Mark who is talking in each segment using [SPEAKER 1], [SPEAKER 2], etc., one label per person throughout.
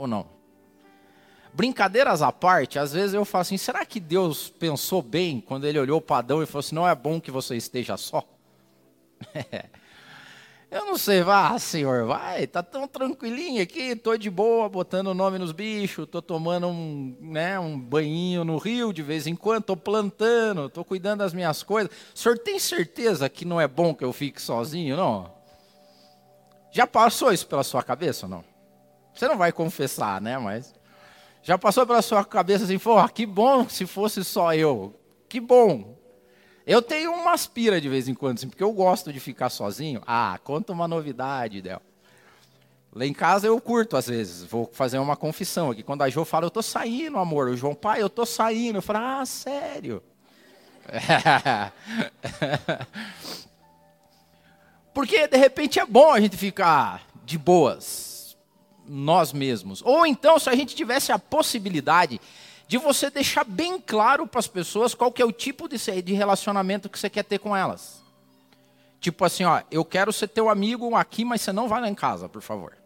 [SPEAKER 1] ou não? Brincadeiras à parte, às vezes eu falo assim: será que Deus pensou bem quando ele olhou para Adão e falou assim: não é bom que você esteja só? Eu não sei, vá, senhor, vai, tá tão tranquilinho aqui, tô de boa, botando o nome nos bichos, tô tomando um, né, um banhinho no rio de vez em quando, tô plantando, tô cuidando das minhas coisas. O senhor tem certeza que não é bom que eu fique sozinho, não? Já passou isso pela sua cabeça ou não? Você não vai confessar, né, mas já passou pela sua cabeça assim, pô, que bom se fosse só eu. Que bom, eu tenho uma aspira de vez em quando, assim, porque eu gosto de ficar sozinho. Ah, conta uma novidade, Del. Lá em casa eu curto às vezes, vou fazer uma confissão aqui. Quando a Jo fala, eu tô saindo, amor. O João, pai, eu tô saindo. Eu falo, ah, sério? Porque de repente é bom a gente ficar de boas, nós mesmos. Ou então, se a gente tivesse a possibilidade de você deixar bem claro para as pessoas qual que é o tipo de, de relacionamento que você quer ter com elas. Tipo assim, ó, eu quero ser teu amigo aqui, mas você não vai lá em casa, por favor.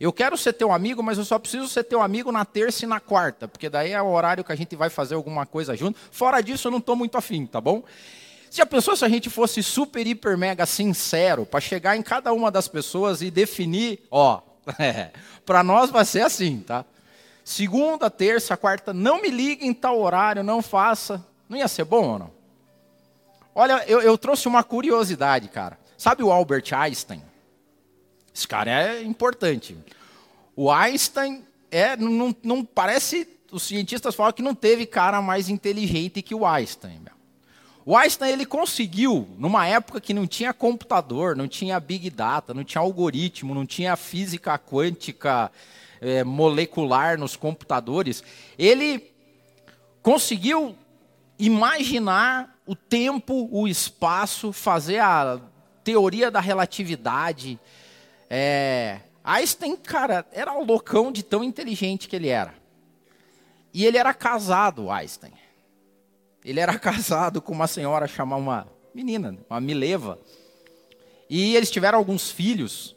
[SPEAKER 1] Eu quero ser teu amigo, mas eu só preciso ser teu amigo na terça e na quarta, porque daí é o horário que a gente vai fazer alguma coisa junto. Fora disso, eu não estou muito afim, tá bom? Você já pensou se a gente fosse super, hiper, mega sincero para chegar em cada uma das pessoas e definir, ó, é, para nós vai ser assim, tá? Segunda, terça, quarta, não me ligue em tal horário, não faça. Não ia ser bom ou não? Olha, eu, eu trouxe uma curiosidade, cara. Sabe o Albert Einstein? Esse cara é importante. O Einstein é, não, não parece, os cientistas falam que não teve cara mais inteligente que o Einstein. O Einstein ele conseguiu, numa época que não tinha computador, não tinha big data, não tinha algoritmo, não tinha física quântica, é, molecular nos computadores, ele conseguiu imaginar o tempo, o espaço, fazer a teoria da relatividade. É, Einstein, cara, era o loucão de tão inteligente que ele era. E ele era casado, Einstein. Ele era casado com uma senhora chamada uma menina, uma Mileva. E eles tiveram alguns filhos.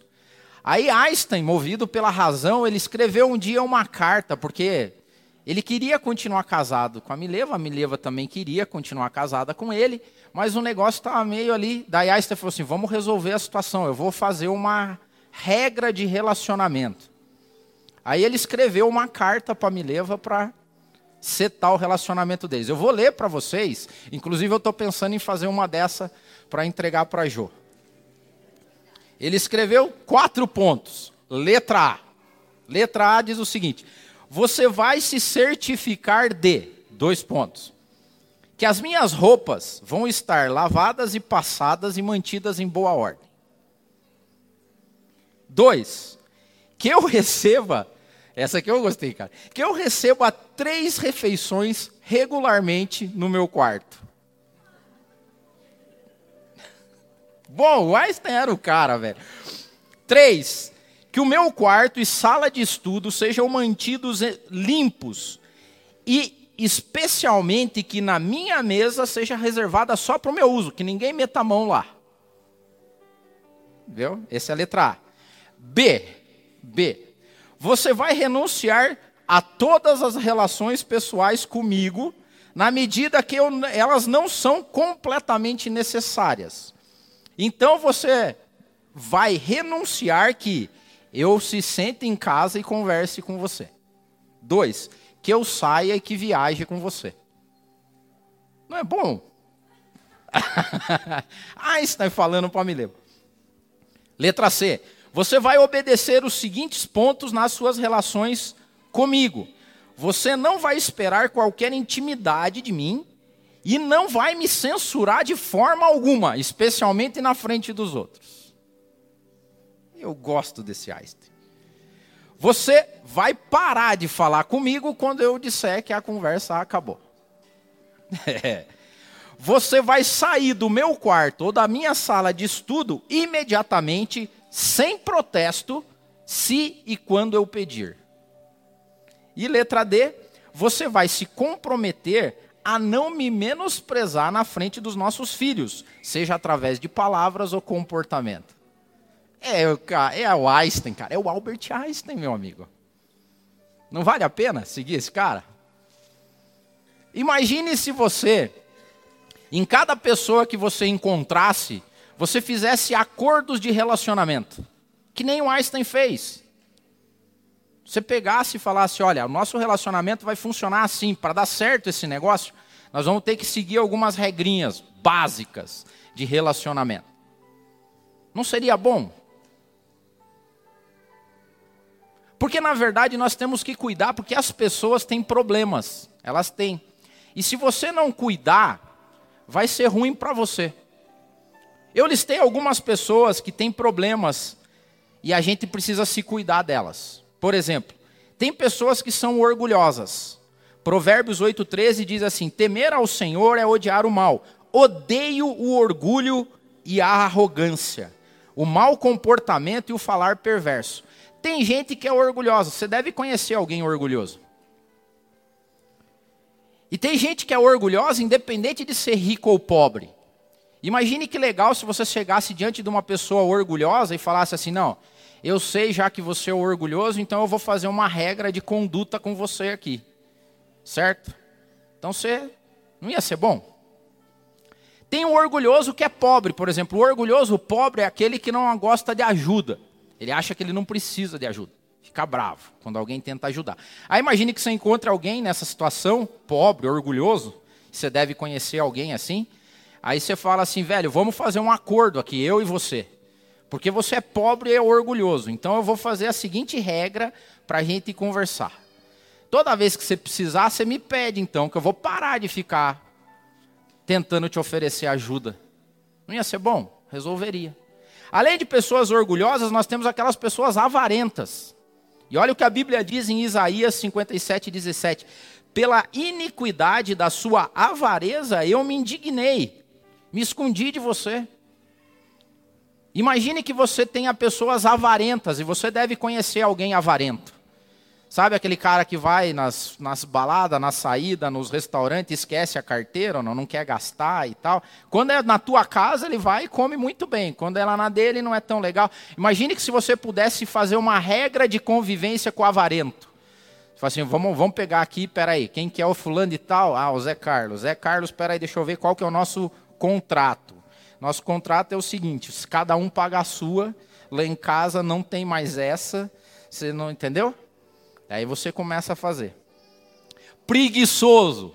[SPEAKER 1] Aí Einstein, movido pela razão, ele escreveu um dia uma carta, porque ele queria continuar casado com a Mileva, a Mileva também queria continuar casada com ele, mas o negócio estava meio ali. Daí Einstein falou assim: vamos resolver a situação, eu vou fazer uma regra de relacionamento. Aí ele escreveu uma carta para a Mileva para setar o relacionamento deles. Eu vou ler para vocês, inclusive eu estou pensando em fazer uma dessa para entregar para Jo. Ele escreveu quatro pontos. Letra A. Letra A diz o seguinte: Você vai se certificar de. Dois pontos. Que as minhas roupas vão estar lavadas e passadas e mantidas em boa ordem. Dois. Que eu receba. Essa aqui eu gostei, cara. Que eu receba três refeições regularmente no meu quarto. Bom, o Einstein era o cara, velho. Três, que o meu quarto e sala de estudo sejam mantidos limpos. E especialmente que na minha mesa seja reservada só para o meu uso, que ninguém meta a mão lá. Viu? Essa é a letra A. B. B. Você vai renunciar a todas as relações pessoais comigo, na medida que eu, elas não são completamente necessárias. Então você vai renunciar que eu se sente em casa e converse com você. Dois, que eu saia e que viaje com você. Não é bom? Einstein falando para me Letra C. Você vai obedecer os seguintes pontos nas suas relações comigo. Você não vai esperar qualquer intimidade de mim e não vai me censurar de forma alguma, especialmente na frente dos outros. Eu gosto desse Einstein. Você vai parar de falar comigo quando eu disser que a conversa acabou. É. Você vai sair do meu quarto ou da minha sala de estudo imediatamente, sem protesto, se e quando eu pedir. E letra D, você vai se comprometer a não me menosprezar na frente dos nossos filhos, seja através de palavras ou comportamento. É, é o Einstein, cara, é o Albert Einstein, meu amigo. Não vale a pena seguir esse cara? Imagine se você, em cada pessoa que você encontrasse, você fizesse acordos de relacionamento, que nem o Einstein fez. Você pegasse e falasse: olha, o nosso relacionamento vai funcionar assim, para dar certo esse negócio, nós vamos ter que seguir algumas regrinhas básicas de relacionamento. Não seria bom? Porque na verdade nós temos que cuidar, porque as pessoas têm problemas, elas têm. E se você não cuidar, vai ser ruim para você. Eu listei algumas pessoas que têm problemas e a gente precisa se cuidar delas. Por exemplo, tem pessoas que são orgulhosas. Provérbios 8,13 diz assim: Temer ao Senhor é odiar o mal. Odeio o orgulho e a arrogância, o mau comportamento e o falar perverso. Tem gente que é orgulhosa. Você deve conhecer alguém orgulhoso. E tem gente que é orgulhosa independente de ser rico ou pobre. Imagine que legal se você chegasse diante de uma pessoa orgulhosa e falasse assim: não, eu sei já que você é orgulhoso, então eu vou fazer uma regra de conduta com você aqui. Certo? Então você não ia ser bom? Tem um orgulhoso que é pobre, por exemplo. O orgulhoso pobre é aquele que não gosta de ajuda. Ele acha que ele não precisa de ajuda. Fica bravo quando alguém tenta ajudar. Aí imagine que você encontre alguém nessa situação, pobre, orgulhoso. Você deve conhecer alguém assim. Aí você fala assim, velho, vamos fazer um acordo aqui, eu e você. Porque você é pobre e é orgulhoso. Então eu vou fazer a seguinte regra para a gente conversar. Toda vez que você precisar, você me pede então, que eu vou parar de ficar tentando te oferecer ajuda. Não ia ser bom? Resolveria. Além de pessoas orgulhosas, nós temos aquelas pessoas avarentas. E olha o que a Bíblia diz em Isaías 57, 17: Pela iniquidade da sua avareza eu me indignei, me escondi de você. Imagine que você tenha pessoas avarentas e você deve conhecer alguém avarento. Sabe aquele cara que vai nas, nas baladas, na saída, nos restaurantes, esquece a carteira, não, não quer gastar e tal. Quando é na tua casa, ele vai e come muito bem. Quando é lá na dele, não é tão legal. Imagine que se você pudesse fazer uma regra de convivência com o avarento. Você fala assim, vamos, vamos pegar aqui, peraí, quem que é o fulano e tal? Ah, o Zé Carlos. Zé Carlos, peraí, deixa eu ver qual que é o nosso contrato. Nosso contrato é o seguinte, cada um paga a sua, lá em casa não tem mais essa, você não entendeu? Aí você começa a fazer. Preguiçoso.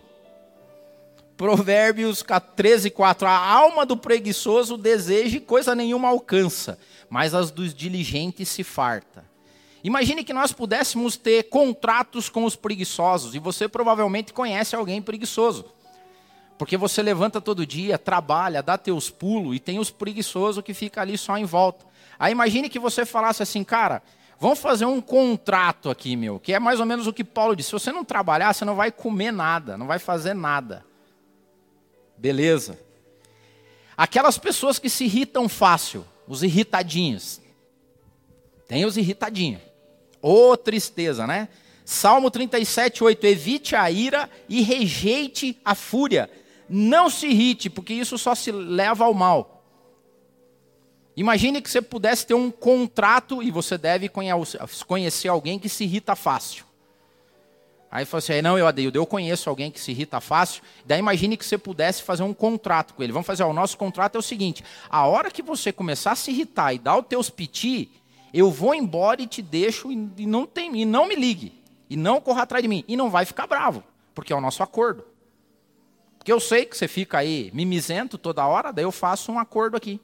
[SPEAKER 1] Provérbios 13, 4. A alma do preguiçoso deseja e coisa nenhuma alcança, mas as dos diligentes se farta. Imagine que nós pudéssemos ter contratos com os preguiçosos, e você provavelmente conhece alguém preguiçoso. Porque você levanta todo dia, trabalha, dá teus pulos, e tem os preguiçosos que fica ali só em volta. Aí imagine que você falasse assim, cara, Vamos fazer um contrato aqui, meu, que é mais ou menos o que Paulo disse. Se você não trabalhar, você não vai comer nada, não vai fazer nada. Beleza. Aquelas pessoas que se irritam fácil, os irritadinhos. Tem os irritadinhos. Ô oh, tristeza, né? Salmo 37, 8. Evite a ira e rejeite a fúria. Não se irrite, porque isso só se leva ao mal. Imagine que você pudesse ter um contrato e você deve conhecer alguém que se irrita fácil. Aí você assim, não, eu adeio, eu conheço alguém que se irrita fácil. Daí imagine que você pudesse fazer um contrato com ele. Vamos fazer, ó, o nosso contrato é o seguinte: a hora que você começar a se irritar e dar os teus piti, eu vou embora e te deixo e não tem, e não me ligue e não corra atrás de mim e não vai ficar bravo, porque é o nosso acordo. Porque eu sei que você fica aí mimizento toda hora, daí eu faço um acordo aqui.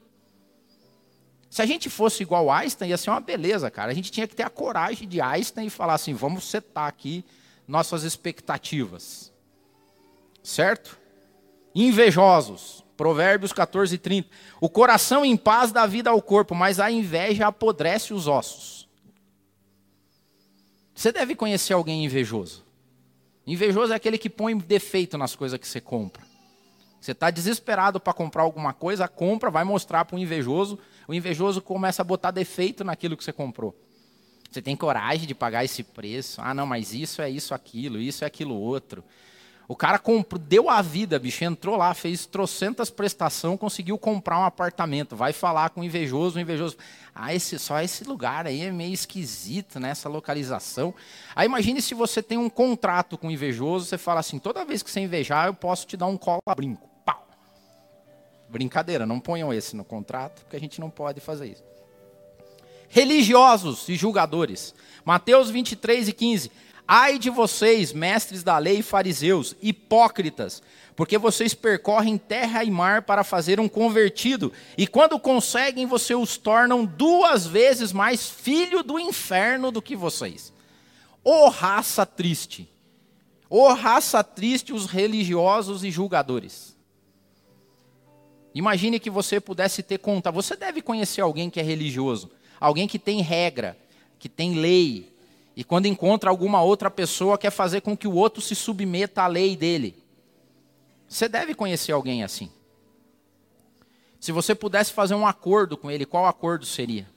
[SPEAKER 1] Se a gente fosse igual Einstein, ia ser uma beleza, cara. A gente tinha que ter a coragem de Einstein e falar assim: vamos setar aqui nossas expectativas. Certo? Invejosos. Provérbios 14, 30. O coração em paz dá vida ao corpo, mas a inveja apodrece os ossos. Você deve conhecer alguém invejoso. Invejoso é aquele que põe defeito nas coisas que você compra. Você está desesperado para comprar alguma coisa, compra, vai mostrar para o invejoso. O invejoso começa a botar defeito naquilo que você comprou. Você tem coragem de pagar esse preço? Ah, não, mas isso é isso, aquilo, isso é aquilo outro. O cara comprou, deu a vida, bicho, entrou lá, fez trocentas prestação, conseguiu comprar um apartamento. Vai falar com o invejoso, o invejoso. Ah, esse, só esse lugar aí é meio esquisito, né? Essa localização. Aí imagine se você tem um contrato com o invejoso, você fala assim: toda vez que você invejar, eu posso te dar um cola brinco. Pau. Brincadeira, não ponham esse no contrato, porque a gente não pode fazer isso. Religiosos e julgadores. Mateus 23 e 15. Ai de vocês, mestres da lei e fariseus, hipócritas, porque vocês percorrem terra e mar para fazer um convertido, e quando conseguem, vocês os tornam duas vezes mais filho do inferno do que vocês. Ô oh, raça triste! Ô oh, raça triste os religiosos e julgadores. Imagine que você pudesse ter conta. Você deve conhecer alguém que é religioso, alguém que tem regra, que tem lei, e quando encontra alguma outra pessoa, quer fazer com que o outro se submeta à lei dele. Você deve conhecer alguém assim. Se você pudesse fazer um acordo com ele, qual acordo seria?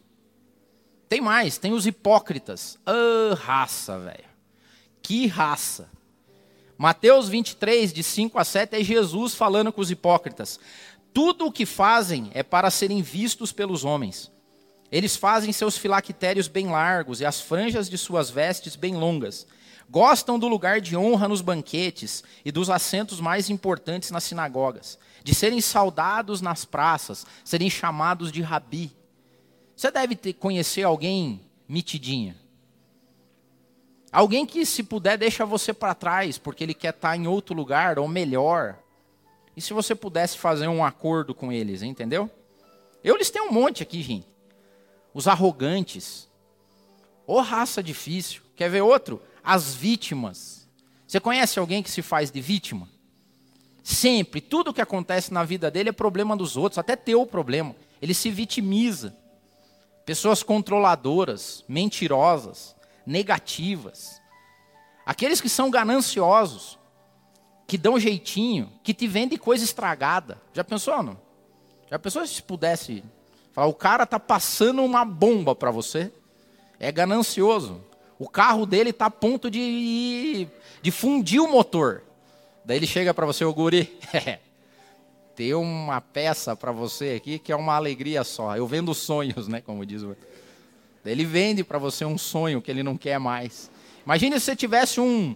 [SPEAKER 1] Tem mais, tem os hipócritas. Ah, raça, velho. Que raça. Mateus 23, de 5 a 7, é Jesus falando com os hipócritas. Tudo o que fazem é para serem vistos pelos homens. Eles fazem seus filactérios bem largos e as franjas de suas vestes bem longas. Gostam do lugar de honra nos banquetes e dos assentos mais importantes nas sinagogas, de serem saudados nas praças, serem chamados de rabi. Você deve ter, conhecer alguém mitidinha. Alguém que, se puder, deixa você para trás, porque ele quer estar em outro lugar ou melhor. E se você pudesse fazer um acordo com eles, entendeu? Eu tenho um monte aqui, gente os arrogantes. Ô oh, raça difícil. Quer ver outro? As vítimas. Você conhece alguém que se faz de vítima? Sempre, tudo que acontece na vida dele é problema dos outros, até teu problema. Ele se vitimiza. Pessoas controladoras, mentirosas, negativas. Aqueles que são gananciosos, que dão jeitinho, que te vendem coisa estragada. Já pensou, não? Já pensou se pudesse o cara tá passando uma bomba para você. É ganancioso. O carro dele está a ponto de, de fundir o motor. Daí ele chega para você, o guri, tem uma peça para você aqui que é uma alegria só. Eu vendo sonhos, né, como diz o... Daí ele vende para você um sonho que ele não quer mais. Imagine se você tivesse um...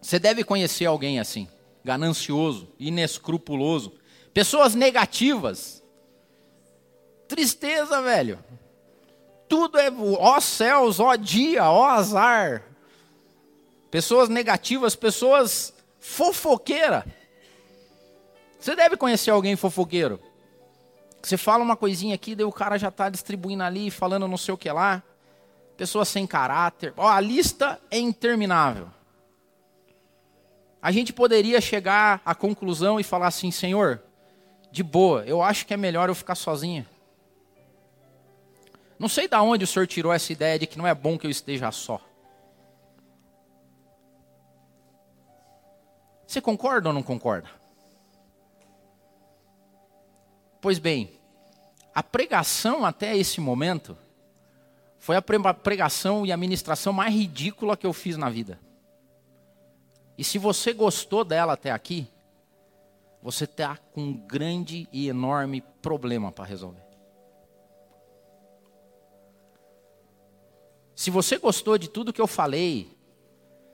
[SPEAKER 1] Você deve conhecer alguém assim, ganancioso, inescrupuloso. Pessoas negativas, Tristeza, velho. Tudo é ó céus, ó dia, ó azar. Pessoas negativas, pessoas fofoqueira. Você deve conhecer alguém fofoqueiro. Você fala uma coisinha aqui, daí o cara já está distribuindo ali, falando não sei o que lá. Pessoas sem caráter. Ó, a lista é interminável. A gente poderia chegar à conclusão e falar assim, Senhor, de boa, eu acho que é melhor eu ficar sozinho. Não sei de onde o senhor tirou essa ideia de que não é bom que eu esteja só. Você concorda ou não concorda? Pois bem, a pregação até esse momento foi a pregação e a ministração mais ridícula que eu fiz na vida. E se você gostou dela até aqui, você está com um grande e enorme problema para resolver. Se você gostou de tudo que eu falei,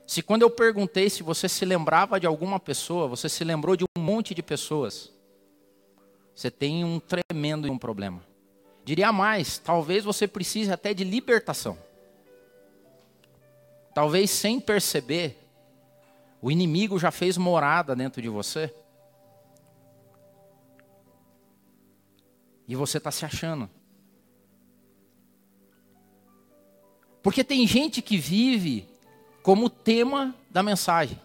[SPEAKER 1] se quando eu perguntei se você se lembrava de alguma pessoa, você se lembrou de um monte de pessoas, você tem um tremendo um problema. Diria mais, talvez você precise até de libertação. Talvez sem perceber, o inimigo já fez morada dentro de você. E você está se achando. Porque tem gente que vive como tema da mensagem.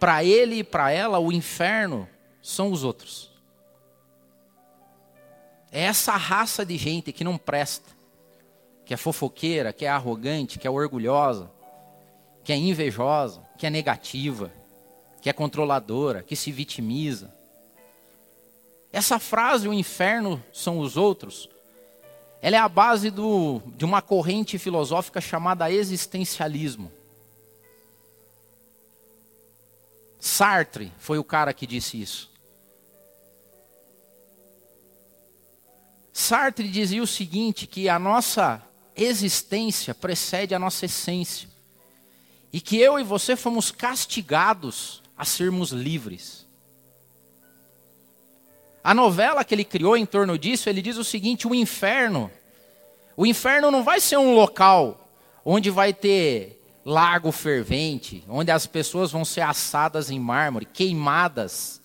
[SPEAKER 1] Para ele e para ela, o inferno são os outros. É essa raça de gente que não presta, que é fofoqueira, que é arrogante, que é orgulhosa, que é invejosa, que é negativa, que é controladora, que se vitimiza. Essa frase, o inferno são os outros, ela é a base do, de uma corrente filosófica chamada existencialismo. Sartre foi o cara que disse isso. Sartre dizia o seguinte: que a nossa existência precede a nossa essência. E que eu e você fomos castigados a sermos livres. A novela que ele criou em torno disso, ele diz o seguinte: o inferno. O inferno não vai ser um local onde vai ter lago fervente, onde as pessoas vão ser assadas em mármore, queimadas.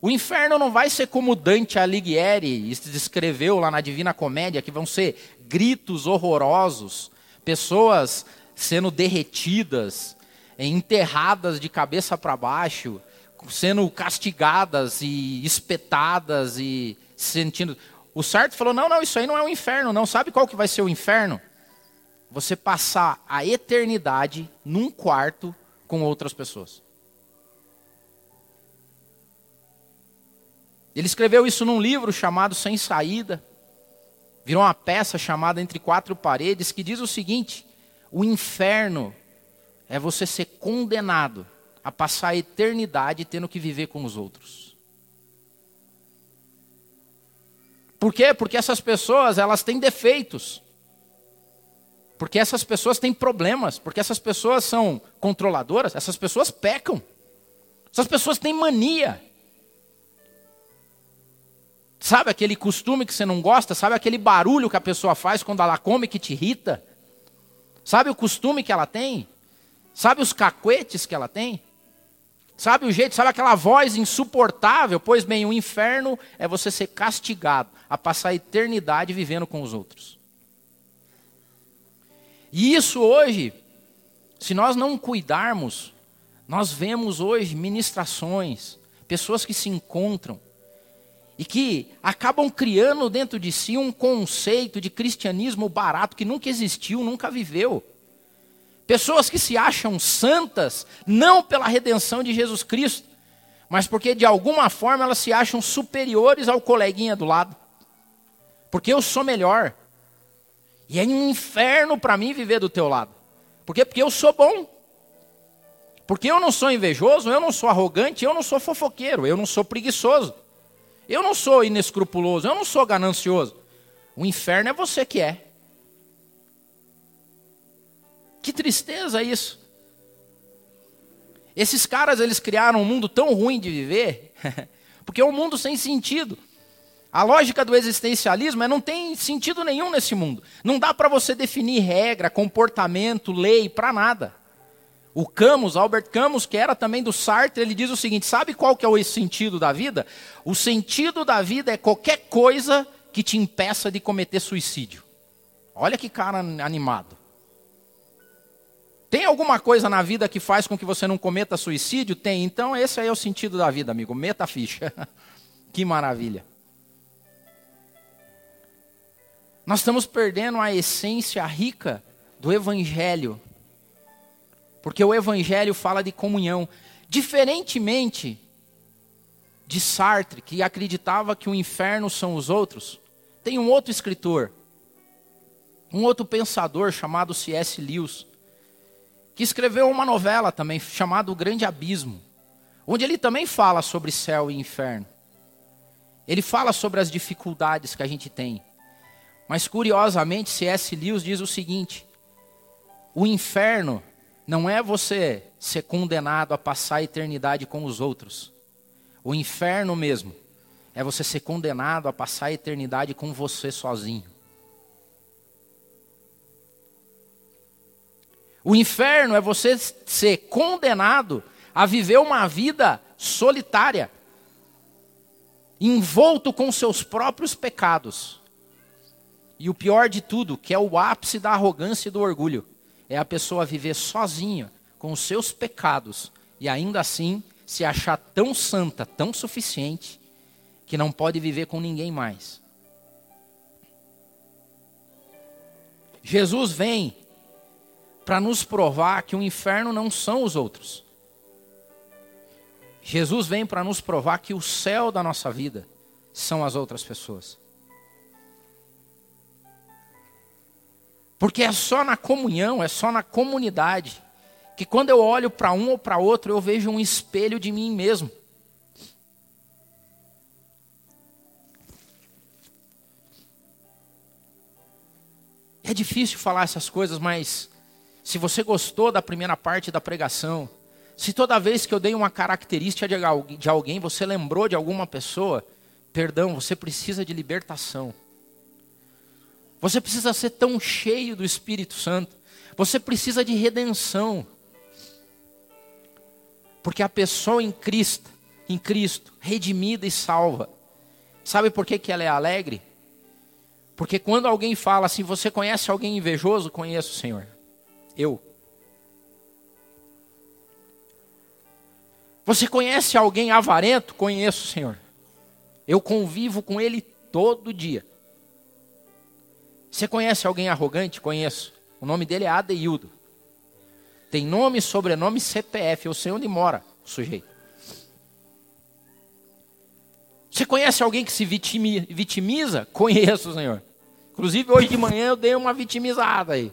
[SPEAKER 1] O inferno não vai ser como Dante Alighieri descreveu lá na Divina Comédia, que vão ser gritos horrorosos, pessoas sendo derretidas, enterradas de cabeça para baixo, sendo castigadas e espetadas e sentindo. O Sartre falou: não, não, isso aí não é o um inferno, não. Sabe qual que vai ser o inferno? Você passar a eternidade num quarto com outras pessoas. Ele escreveu isso num livro chamado Sem Saída. Virou uma peça chamada Entre Quatro Paredes, que diz o seguinte: o inferno é você ser condenado a passar a eternidade tendo que viver com os outros. Por quê? Porque essas pessoas, elas têm defeitos. Porque essas pessoas têm problemas, porque essas pessoas são controladoras, essas pessoas pecam. Essas pessoas têm mania. Sabe aquele costume que você não gosta? Sabe aquele barulho que a pessoa faz quando ela come que te irrita? Sabe o costume que ela tem? Sabe os cacuetes que ela tem? Sabe o jeito, sabe aquela voz insuportável? Pois bem, o inferno é você ser castigado a passar a eternidade vivendo com os outros. E isso hoje, se nós não cuidarmos, nós vemos hoje ministrações, pessoas que se encontram e que acabam criando dentro de si um conceito de cristianismo barato que nunca existiu, nunca viveu. Pessoas que se acham santas, não pela redenção de Jesus Cristo, mas porque de alguma forma elas se acham superiores ao coleguinha do lado. Porque eu sou melhor. E é um inferno para mim viver do teu lado. Por quê? Porque eu sou bom. Porque eu não sou invejoso, eu não sou arrogante, eu não sou fofoqueiro, eu não sou preguiçoso. Eu não sou inescrupuloso, eu não sou ganancioso. O inferno é você que é. Que tristeza isso. Esses caras, eles criaram um mundo tão ruim de viver, porque é um mundo sem sentido. A lógica do existencialismo é não tem sentido nenhum nesse mundo. Não dá para você definir regra, comportamento, lei, para nada. O Camus, Albert Camus, que era também do Sartre, ele diz o seguinte: sabe qual que é o sentido da vida? O sentido da vida é qualquer coisa que te impeça de cometer suicídio. Olha que cara animado. Tem alguma coisa na vida que faz com que você não cometa suicídio? Tem. Então esse aí é o sentido da vida, amigo. Meta ficha. que maravilha. Nós estamos perdendo a essência rica do evangelho. Porque o evangelho fala de comunhão, diferentemente de Sartre, que acreditava que o inferno são os outros. Tem um outro escritor, um outro pensador chamado C.S. Lewis, que escreveu uma novela também chamada O Grande Abismo, onde ele também fala sobre céu e inferno. Ele fala sobre as dificuldades que a gente tem. Mas curiosamente, C.S. Lewis diz o seguinte: o inferno não é você ser condenado a passar a eternidade com os outros. O inferno mesmo é você ser condenado a passar a eternidade com você sozinho. O inferno é você ser condenado a viver uma vida solitária, envolto com seus próprios pecados. E o pior de tudo, que é o ápice da arrogância e do orgulho, é a pessoa viver sozinha com os seus pecados e ainda assim se achar tão santa, tão suficiente, que não pode viver com ninguém mais. Jesus vem para nos provar que o inferno não são os outros. Jesus vem para nos provar que o céu da nossa vida são as outras pessoas. Porque é só na comunhão, é só na comunidade que quando eu olho para um ou para outro, eu vejo um espelho de mim mesmo. É difícil falar essas coisas, mas se você gostou da primeira parte da pregação, se toda vez que eu dei uma característica de alguém, você lembrou de alguma pessoa, perdão, você precisa de libertação. Você precisa ser tão cheio do Espírito Santo. Você precisa de redenção. Porque a pessoa em Cristo, em Cristo, redimida e salva. Sabe por que, que ela é alegre? Porque quando alguém fala assim, você conhece alguém invejoso? Conheço, Senhor. Eu. Você conhece alguém avarento? Conheço, Senhor. Eu convivo com ele todo dia. Você conhece alguém arrogante? Conheço. O nome dele é Adeildo. Tem nome, sobrenome, CPF. Eu sei onde mora o sujeito. Você conhece alguém que se vitimiza? Conheço, Senhor. Inclusive, hoje de manhã eu dei uma vitimizada aí.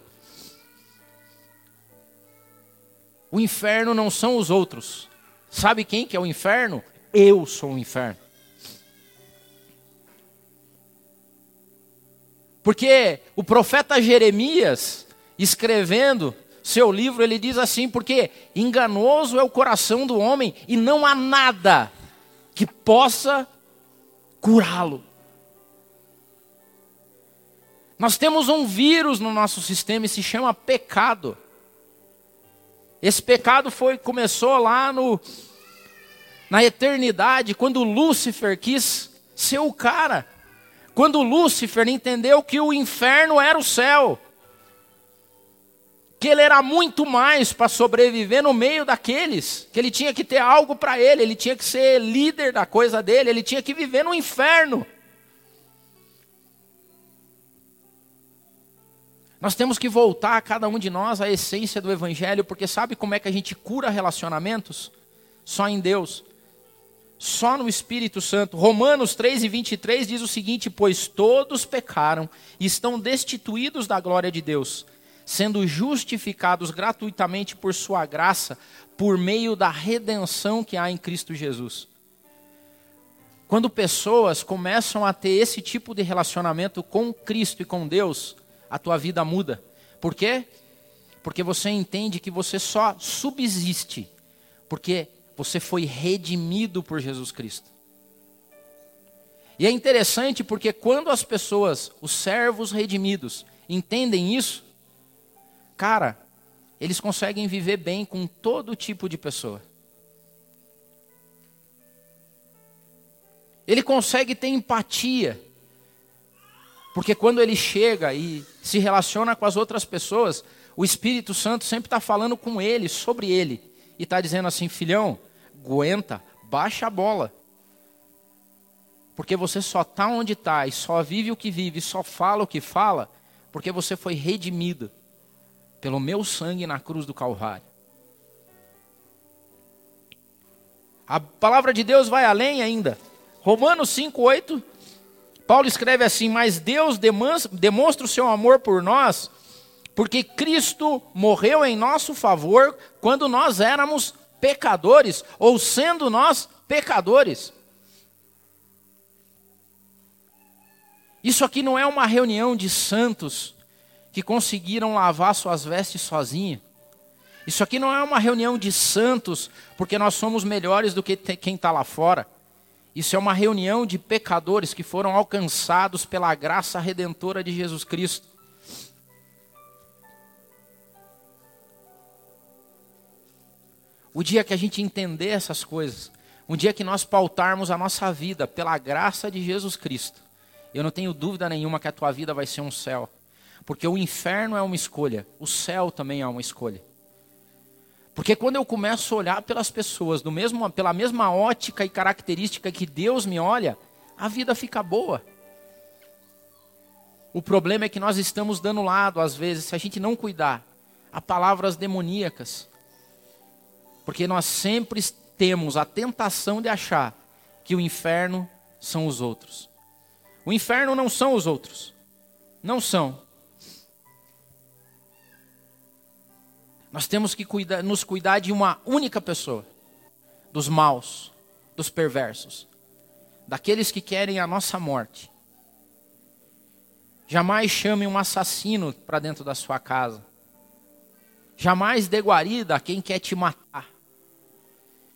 [SPEAKER 1] O inferno não são os outros. Sabe quem que é o inferno? Eu sou o inferno. Porque o profeta Jeremias, escrevendo seu livro, ele diz assim: porque enganoso é o coração do homem e não há nada que possa curá-lo. Nós temos um vírus no nosso sistema e se chama pecado. Esse pecado foi começou lá no na eternidade, quando Lúcifer quis ser o cara. Quando Lúcifer entendeu que o inferno era o céu. Que ele era muito mais para sobreviver no meio daqueles, que ele tinha que ter algo para ele, ele tinha que ser líder da coisa dele, ele tinha que viver no inferno. Nós temos que voltar, cada um de nós, à essência do Evangelho, porque sabe como é que a gente cura relacionamentos? Só em Deus. Só no Espírito Santo. Romanos 3 e 23 diz o seguinte: Pois todos pecaram e estão destituídos da glória de Deus, sendo justificados gratuitamente por Sua graça, por meio da redenção que há em Cristo Jesus. Quando pessoas começam a ter esse tipo de relacionamento com Cristo e com Deus, a tua vida muda. Por quê? Porque você entende que você só subsiste porque você foi redimido por Jesus Cristo. E é interessante porque quando as pessoas, os servos redimidos, entendem isso, cara, eles conseguem viver bem com todo tipo de pessoa. Ele consegue ter empatia. Porque quando ele chega e se relaciona com as outras pessoas, o Espírito Santo sempre está falando com ele, sobre ele. E está dizendo assim: filhão, aguenta, baixa a bola. Porque você só está onde está e só vive o que vive, e só fala o que fala, porque você foi redimido pelo meu sangue na cruz do Calvário. A palavra de Deus vai além ainda. Romanos 8 Paulo escreve assim: Mas Deus demonstra o seu amor por nós, porque Cristo morreu em nosso favor quando nós éramos pecadores, ou sendo nós pecadores. Isso aqui não é uma reunião de santos que conseguiram lavar suas vestes sozinhos. Isso aqui não é uma reunião de santos porque nós somos melhores do que quem está lá fora. Isso é uma reunião de pecadores que foram alcançados pela graça redentora de Jesus Cristo. O dia que a gente entender essas coisas, um dia que nós pautarmos a nossa vida pela graça de Jesus Cristo, eu não tenho dúvida nenhuma que a tua vida vai ser um céu. Porque o inferno é uma escolha, o céu também é uma escolha. Porque quando eu começo a olhar pelas pessoas do mesmo, pela mesma ótica e característica que Deus me olha, a vida fica boa. O problema é que nós estamos dando lado, às vezes, se a gente não cuidar, a palavras demoníacas. Porque nós sempre temos a tentação de achar que o inferno são os outros. O inferno não são os outros. Não são. Nós temos que cuidar, nos cuidar de uma única pessoa: dos maus, dos perversos, daqueles que querem a nossa morte. Jamais chame um assassino para dentro da sua casa. Jamais dê guarida a quem quer te matar.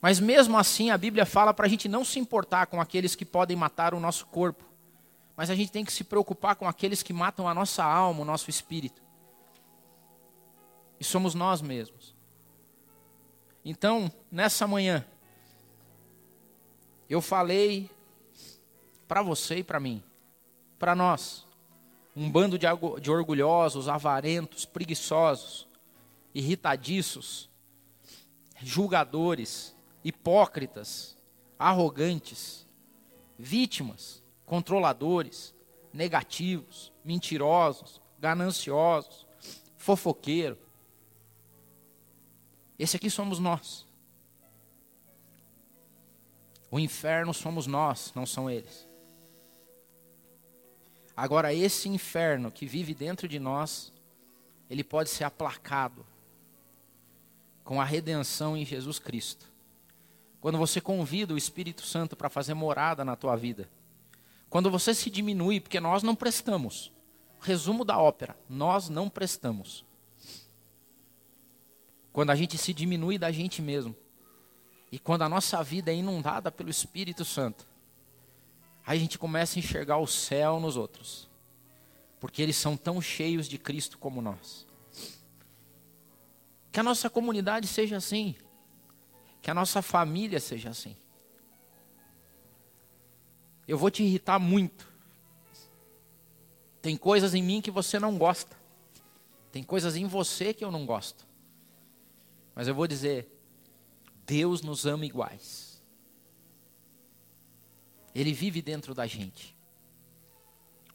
[SPEAKER 1] Mas mesmo assim, a Bíblia fala para a gente não se importar com aqueles que podem matar o nosso corpo. Mas a gente tem que se preocupar com aqueles que matam a nossa alma, o nosso espírito. E somos nós mesmos. Então, nessa manhã, eu falei para você e para mim, para nós, um bando de, de orgulhosos, avarentos, preguiçosos, irritadiços, julgadores, hipócritas, arrogantes, vítimas, controladores, negativos, mentirosos, gananciosos, fofoqueiro. Esse aqui somos nós. O inferno somos nós, não são eles. Agora, esse inferno que vive dentro de nós, ele pode ser aplacado com a redenção em Jesus Cristo. Quando você convida o Espírito Santo para fazer morada na tua vida. Quando você se diminui, porque nós não prestamos. Resumo da ópera: nós não prestamos. Quando a gente se diminui da gente mesmo. E quando a nossa vida é inundada pelo Espírito Santo. Aí a gente começa a enxergar o céu nos outros. Porque eles são tão cheios de Cristo como nós. Que a nossa comunidade seja assim. Que a nossa família seja assim. Eu vou te irritar muito. Tem coisas em mim que você não gosta. Tem coisas em você que eu não gosto. Mas eu vou dizer: Deus nos ama iguais. Ele vive dentro da gente.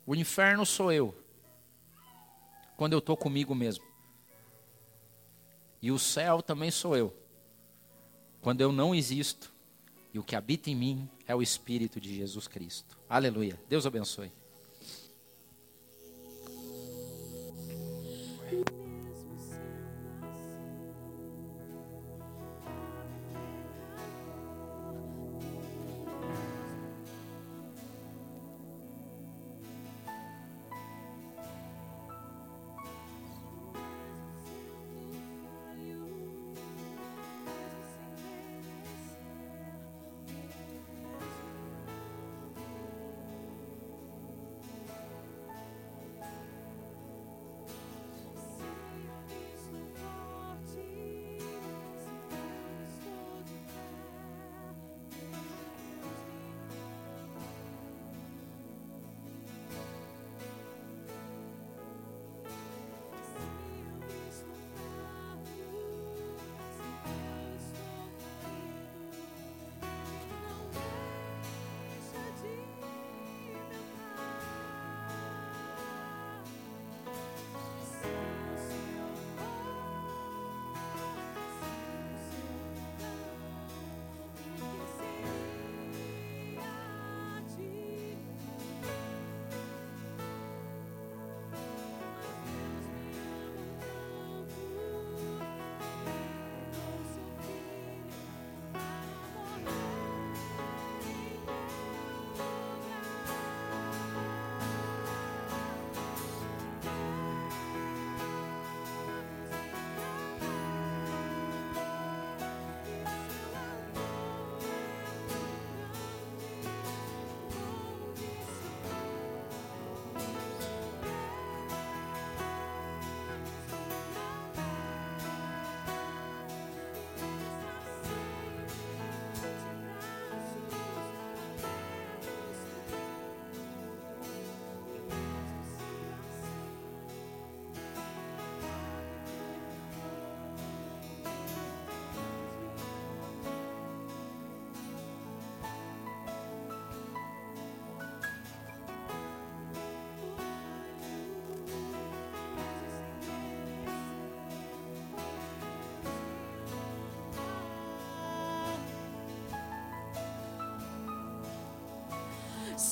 [SPEAKER 1] O inferno sou eu, quando eu estou comigo mesmo. E o céu também sou eu, quando eu não existo. E o que habita em mim é o Espírito de Jesus Cristo. Aleluia. Deus abençoe.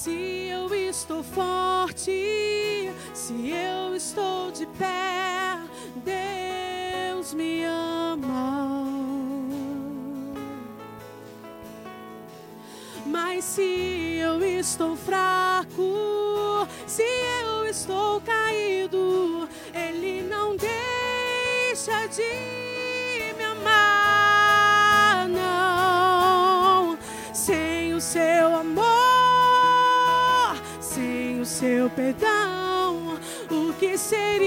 [SPEAKER 2] Se eu estou forte, se eu estou de pé, Deus me ama. Mas se eu estou fraco, se eu estou caído, Ele não deixa de seu perdão, o que seria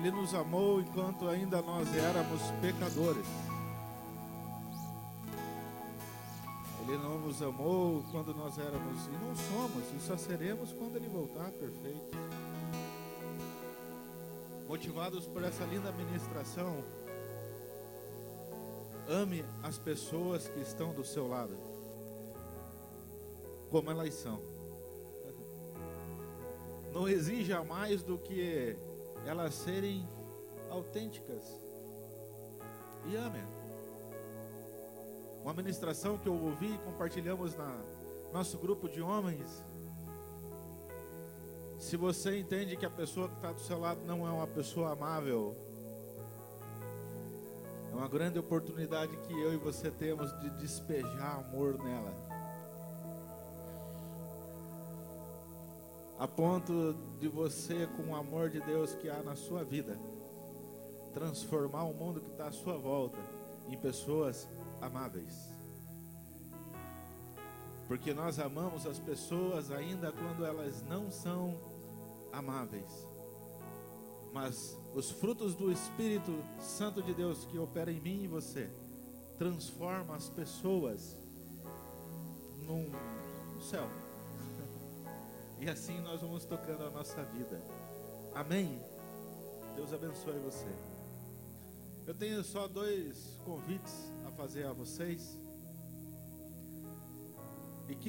[SPEAKER 2] Ele
[SPEAKER 3] nos amou enquanto ainda nós éramos pecadores. Amou quando nós éramos, e não somos, e só seremos quando Ele voltar perfeito. Motivados por essa linda ministração, ame as pessoas que estão do seu lado, como elas são. Não exija mais do que elas serem autênticas. E ame. Uma ministração que eu ouvi e compartilhamos na nosso grupo de homens. Se você entende que a pessoa que está do seu lado não é uma pessoa amável, é uma grande oportunidade que eu e você temos de despejar amor nela. a ponto de você, com o amor de Deus que há na sua vida, transformar o mundo que está à sua volta em pessoas amáveis. Porque nós amamos as pessoas ainda quando elas não são amáveis. Mas os frutos do Espírito Santo de Deus que opera em mim e você transforma as pessoas num no céu. E assim nós vamos tocando a nossa vida. Amém? Deus abençoe você. Eu tenho só dois convites a fazer a vocês. E que